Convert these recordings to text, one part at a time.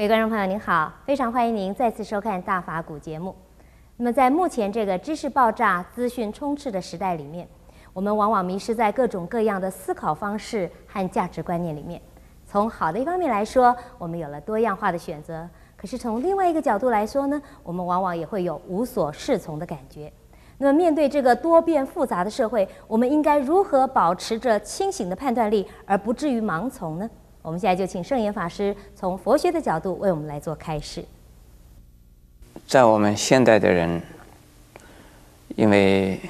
各位观众朋友，您好，非常欢迎您再次收看《大法古》节目。那么，在目前这个知识爆炸、资讯充斥的时代里面，我们往往迷失在各种各样的思考方式和价值观念里面。从好的一方面来说，我们有了多样化的选择；可是从另外一个角度来说呢，我们往往也会有无所适从的感觉。那么，面对这个多变复杂的社会，我们应该如何保持着清醒的判断力，而不至于盲从呢？我们现在就请圣严法师从佛学的角度为我们来做开示。在我们现代的人，因为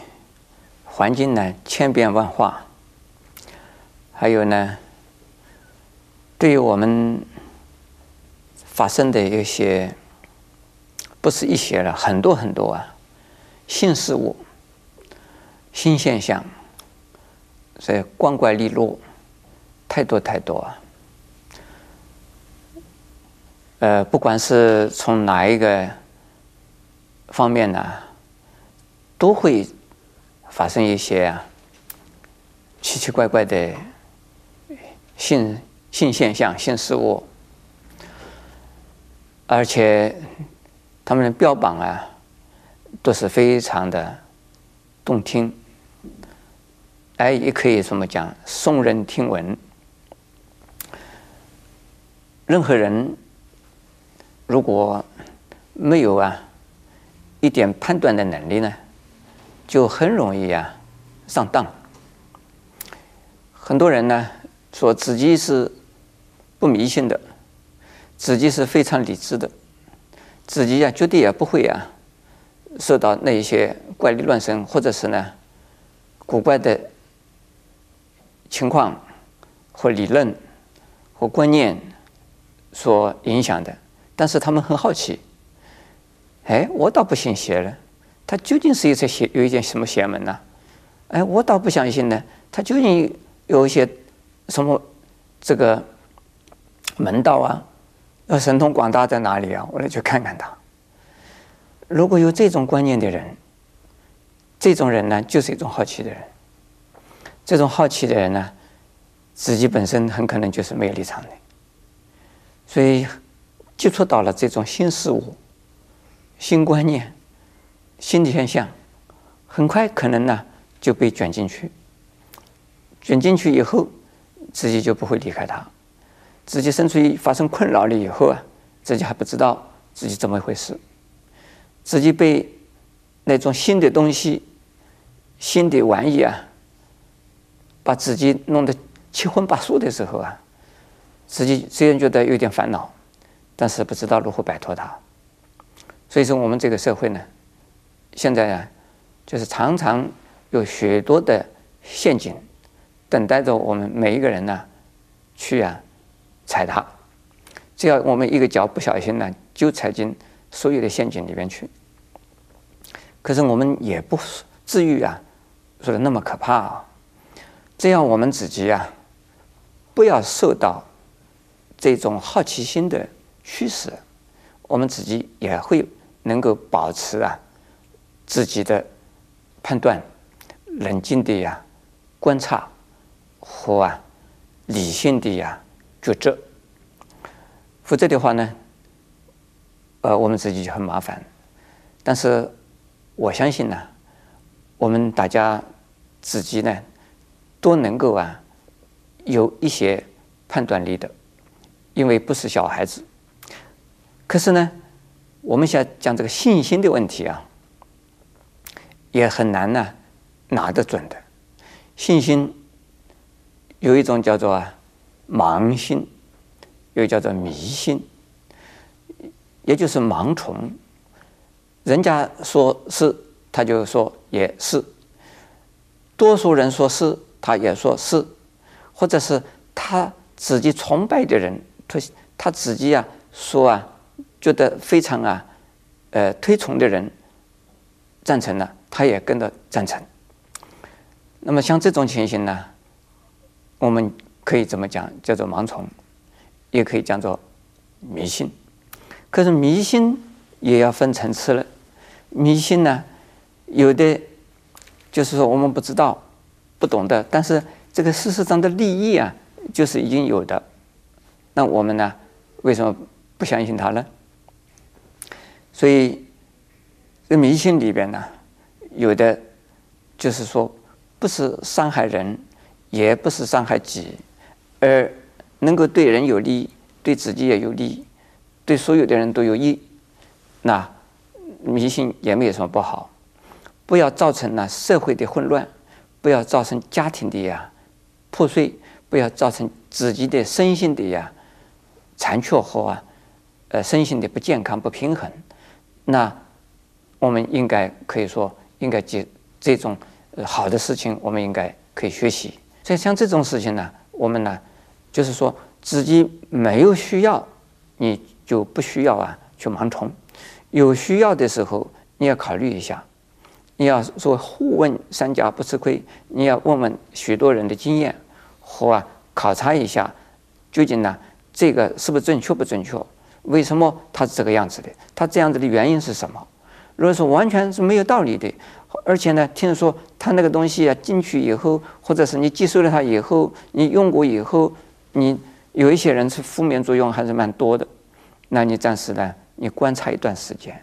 环境呢千变万化，还有呢，对于我们发生的一些，不是一些了，很多很多啊，新事物、新现象，所以光怪陆离，太多太多啊。呃，不管是从哪一个方面呢，都会发生一些奇奇怪怪的新新现象、新事物，而且他们的标榜啊都是非常的动听，哎，也可以这么讲，耸人听闻，任何人。如果没有啊一点判断的能力呢，就很容易啊上当。很多人呢说自己是不迷信的，自己是非常理智的，自己呀绝对也不会啊受到那一些怪力乱神或者是呢古怪的情况或理论或观念所影响的。但是他们很好奇，哎，我倒不信邪了，他究竟是一些邪，有一件什么邪门呢？哎，我倒不相信呢，他究竟有一些什么这个门道啊？呃，神通广大在哪里啊？我来去看看他。如果有这种观念的人，这种人呢，就是一种好奇的人。这种好奇的人呢，自己本身很可能就是没有立场的，所以。接触到了这种新事物、新观念、新的现象，很快可能呢就被卷进去。卷进去以后，自己就不会离开它。自己甚至于发生困扰了以后啊，自己还不知道自己怎么回事。自己被那种新的东西、新的玩意啊，把自己弄得七荤八素的时候啊，自己虽然觉得有点烦恼。但是不知道如何摆脱它，所以说我们这个社会呢，现在啊，就是常常有许多的陷阱等待着我们每一个人呢去啊踩它。只要我们一个脚不小心呢，就踩进所有的陷阱里面去。可是我们也不至于啊说的那么可怕啊，只要我们自己啊不要受到这种好奇心的。趋势，我们自己也会能够保持啊自己的判断，冷静的呀观察和啊理性的呀抉择。否则的话呢，呃，我们自己就很麻烦。但是我相信呢，我们大家自己呢都能够啊有一些判断力的，因为不是小孩子。可是呢，我们想讲这个信心的问题啊，也很难呢拿得准的。信心有一种叫做盲信，又叫做迷信，也就是盲从。人家说是，他就说也是；多数人说是，他也说是；或者是他自己崇拜的人，他他自己啊说啊。觉得非常啊，呃，推崇的人赞成了，他也跟着赞成。那么像这种情形呢，我们可以怎么讲？叫做盲从，也可以叫做迷信。可是迷信也要分层次了。迷信呢，有的就是说我们不知道、不懂的，但是这个事实上的利益啊，就是已经有的。那我们呢，为什么不相信他呢？所以，这迷信里边呢，有的就是说，不是伤害人，也不是伤害己，而能够对人有利，对自己也有利，对所有的人都有益，那迷信也没有什么不好。不要造成呢社会的混乱，不要造成家庭的呀破碎，不要造成自己的身心的呀残缺和啊，呃身心的不健康不平衡。那我们应该可以说，应该接这种好的事情，我们应该可以学习。所以像这种事情呢，我们呢，就是说自己没有需要，你就不需要啊去盲从。有需要的时候，你要考虑一下。你要说互问三家不吃亏，你要问问许多人的经验和啊考察一下，究竟呢这个是不是正确不正确？为什么它是这个样子的？它这样子的原因是什么？如果说完全是没有道理的，而且呢，听说它那个东西啊进去以后，或者是你接受了它以后，你用过以后，你有一些人是负面作用还是蛮多的，那你暂时呢，你观察一段时间，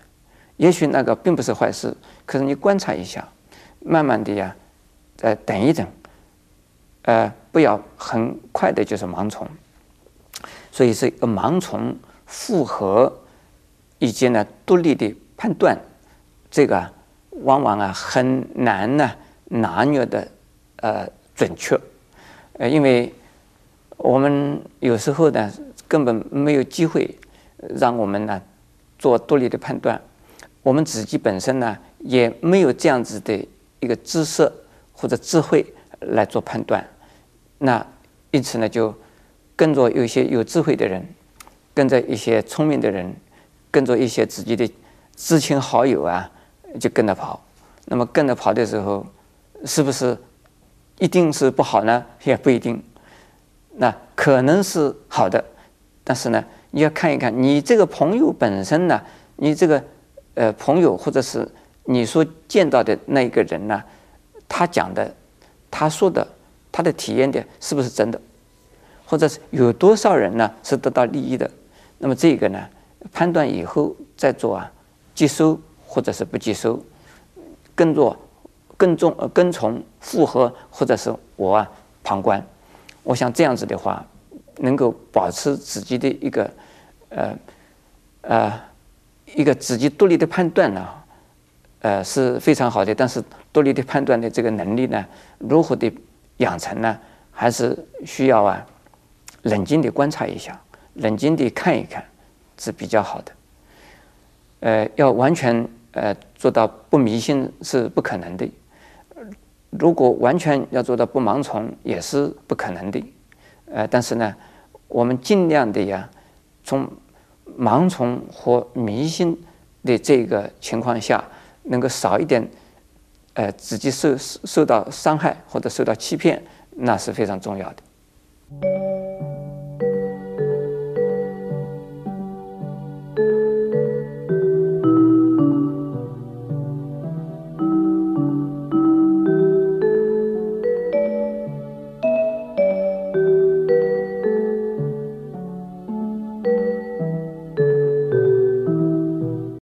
也许那个并不是坏事，可是你观察一下，慢慢的呀，再等一等，呃，不要很快的就是盲从，所以是一个盲从。复合以及呢独立的判断，这个往往啊很难呢拿捏的呃准确，呃因为我们有时候呢根本没有机会让我们呢做独立的判断，我们自己本身呢也没有这样子的一个知识或者智慧来做判断，那因此呢就跟着有一些有智慧的人。跟着一些聪明的人，跟着一些自己的知亲好友啊，就跟着跑。那么跟着跑的时候，是不是一定是不好呢？也不一定。那可能是好的，但是呢，你要看一看你这个朋友本身呢，你这个呃朋友或者是你所见到的那一个人呢，他讲的、他说的、他的体验的，是不是真的？或者是有多少人呢是得到利益的？那么这个呢，判断以后再做啊，接收或者是不接收，跟着跟踪呃跟从附和或者是我啊旁观，我想这样子的话，能够保持自己的一个呃呃一个自己独立的判断呢，呃是非常好的。但是独立的判断的这个能力呢，如何的养成呢？还是需要啊冷静的观察一下。冷静地看一看是比较好的。呃，要完全呃做到不迷信是不可能的。如果完全要做到不盲从也是不可能的。呃，但是呢，我们尽量的呀，从盲从和迷信的这个情况下，能够少一点，呃，自己受受到伤害或者受到欺骗，那是非常重要的。